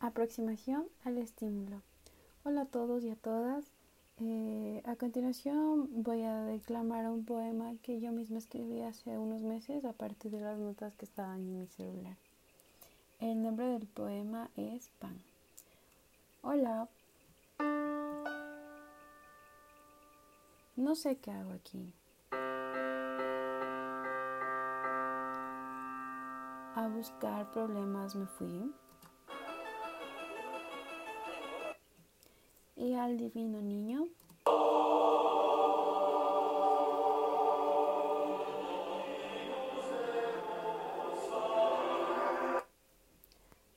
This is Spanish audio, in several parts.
Aproximación al estímulo. Hola a todos y a todas. Eh, a continuación voy a declamar un poema que yo misma escribí hace unos meses a partir de las notas que estaban en mi celular. El nombre del poema es Pan. Hola. No sé qué hago aquí. A buscar problemas me fui. Y al divino niño.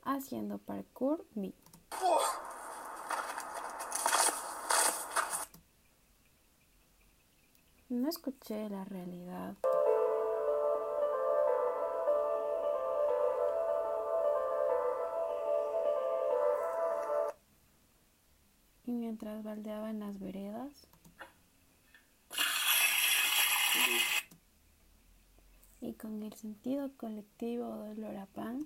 Haciendo parkour mi. No escuché la realidad. Y mientras baldeaba en las veredas. Y con el sentido colectivo del olor pan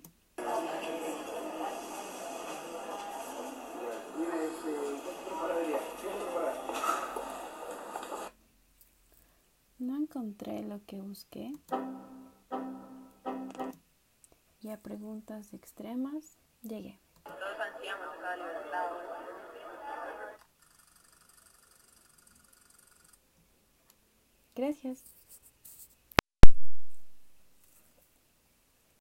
no encontré lo que busqué. Y a preguntas extremas llegué. Gracias.